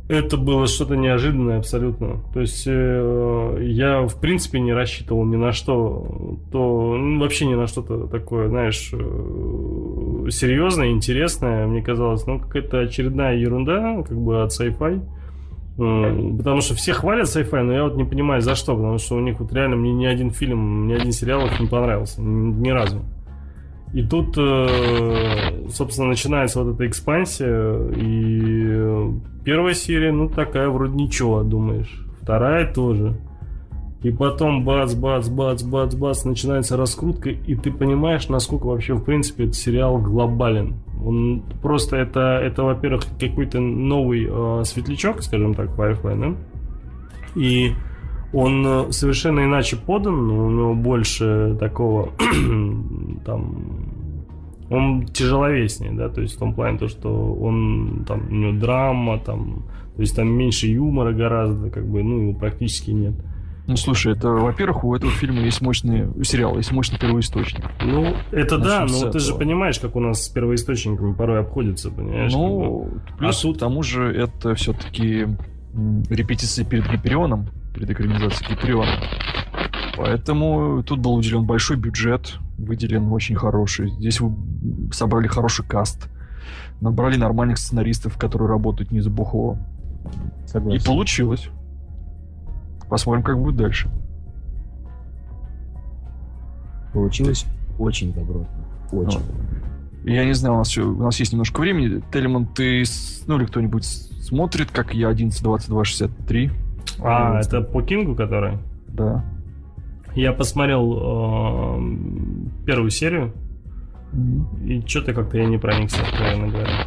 это было что-то неожиданное абсолютно. То есть э, я в принципе не рассчитывал ни на что, то ну, вообще ни на что-то такое, знаешь, э, серьезное, интересное. Мне казалось, ну какая-то очередная ерунда, как бы от sci-fi. Э, потому что все хвалят sci-fi, но я вот не понимаю за что, потому что у них вот реально мне ни один фильм, ни один сериал их не понравился, ни, ни разу. И тут, э, собственно, начинается вот эта экспансия, и первая серия, ну, такая вроде ничего, думаешь. Вторая тоже. И потом бац, бац, бац, бац, бац, начинается раскрутка, и ты понимаешь, насколько вообще, в принципе, этот сериал глобален. Он просто это, это во-первых, какой-то новый э, светлячок, скажем так, Firefly, да? И он э, совершенно иначе подан, у него больше такого там он тяжеловеснее, да, то есть в том плане то, что он там у него драма, там, то есть там меньше юмора гораздо, как бы, ну его практически нет. Ну, слушай, это, во-первых, у этого фильма есть мощный сериал, есть мощный первоисточник. Ну, это Начнем да, но ты же понимаешь, как у нас с первоисточниками порой обходится, понимаешь? Ну, как бы. плюс а тут... к тому же это все-таки репетиции перед Гиперионом, перед экранизацией Киприона. Поэтому тут был уделен большой бюджет, выделен очень хороший. Здесь вы собрали хороший каст, набрали нормальных сценаристов, которые работают не за бухло. Согласен. И получилось. Посмотрим, как будет дальше. Получилось очень добротно. Очень. Я не знаю, у нас, еще, у нас есть немножко времени. Телемон, ты, с- ну или кто-нибудь смотрит, как я 11, 22, 63? А, Ну, это по Кингу, который? Да. Я посмотрел эм, первую серию, и что-то как-то я не проникся, откровенно говоря.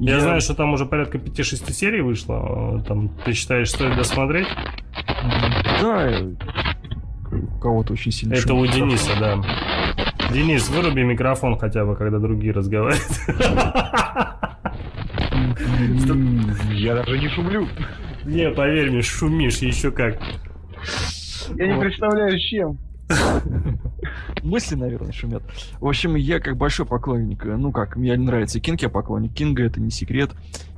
Я, знаю, что там уже порядка 5-6 серий вышло. э, Там, ты считаешь, стоит досмотреть? Да, э, кого-то очень сильно Это у Дениса, да. Денис, выруби микрофон хотя бы, когда другие разговаривают. Я даже не шумлю. Не, поверь мне, шумишь еще как. Я не представляю, с чем. Мысли, наверное, шумят. В общем, я как большой поклонник, э, ну как, мне нравится Кинг, я поклонник Кинга, это не секрет.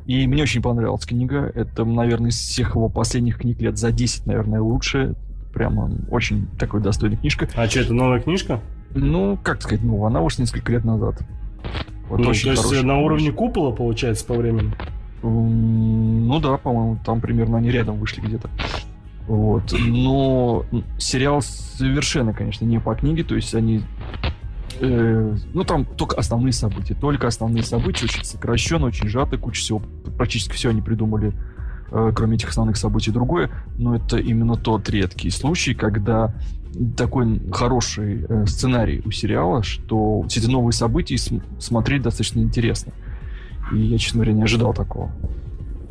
И мне очень понравилась книга. Это, наверное, из всех его последних книг лет за 10, наверное, лучше. Прямо очень такой достойная книжка. А что, это новая книжка? Ну, как сказать, ну, она вышла несколько лет назад. Вот Ну, очень то есть хорошая на уровне купола, получается, по времени? Ну да, по-моему, там примерно они рядом вышли где-то. Вот. Но сериал совершенно, конечно, не по книге, то есть они... э, ну, там только основные события. Только основные события, очень сокращенно, очень сжато, куча всего. Практически все они придумали, э, кроме этих основных событий, другое. Но это именно тот редкий случай, когда такой хороший э, сценарий у сериала, что все эти новые события см- смотреть достаточно интересно. И я, честно говоря, не ожидал такого.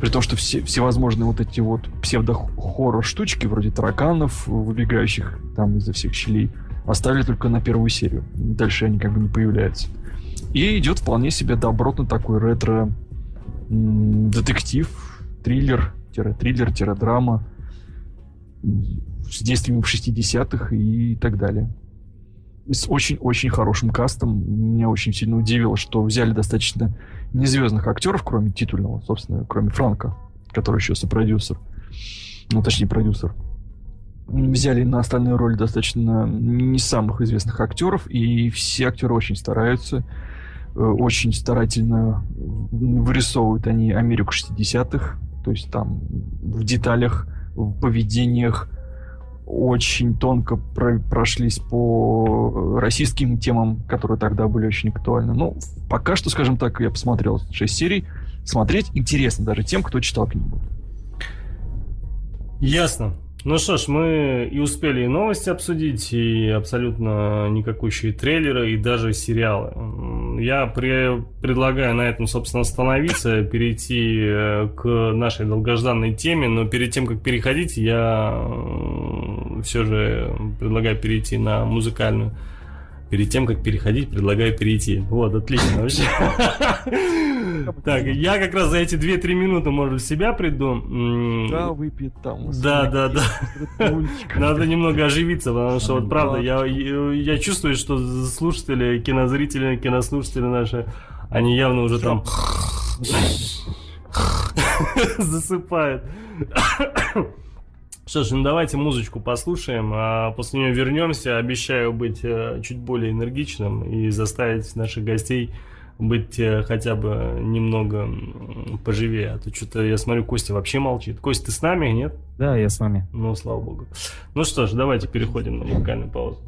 При том, что все, всевозможные вот эти вот псевдо-хоррор штучки, вроде тараканов, выбегающих там из-за всех щелей, оставили только на первую серию. Дальше они как бы не появляются. И идет вполне себе добротно такой ретро детектив, триллер, триллер, драма с действиями в 60-х и так далее. С очень-очень хорошим кастом. Меня очень сильно удивило, что взяли достаточно незвездных актеров, кроме титульного, собственно, кроме Франка, который еще сопродюсер. Ну, точнее, продюсер. Взяли на остальные роли достаточно не самых известных актеров, и все актеры очень стараются, э, очень старательно вырисовывают они Америку 60-х, то есть там в деталях, в поведениях, очень тонко про- прошлись по российским темам, которые тогда были очень актуальны. Ну, пока что, скажем так, я посмотрел 6 серий. Смотреть интересно даже тем, кто читал книгу. Ясно. Ну что ж, мы и успели и новости обсудить, и абсолютно никакущие трейлеры, и даже сериалы. Я пре- предлагаю на этом, собственно, остановиться, перейти э, к нашей долгожданной теме, но перед тем, как переходить, я все же предлагаю перейти на музыкальную. Перед тем, как переходить, предлагаю перейти. Вот, отлично вообще. Так, я как раз за эти 2-3 минуты, может, в себя приду. Да, выпьет там. Да, да, да. Надо немного оживиться, потому что вот правда, я, я чувствую, что слушатели, кинозрители, кинослушатели наши, они явно уже там засыпают. Что ж, ну давайте музычку послушаем, а после нее вернемся. Обещаю быть э, чуть более энергичным и заставить наших гостей быть э, хотя бы немного поживее. А то что-то я смотрю, Костя вообще молчит. Костя, ты с нами, нет? Да, я с вами. Ну, слава богу. Ну что ж, давайте переходим на музыкальную паузу.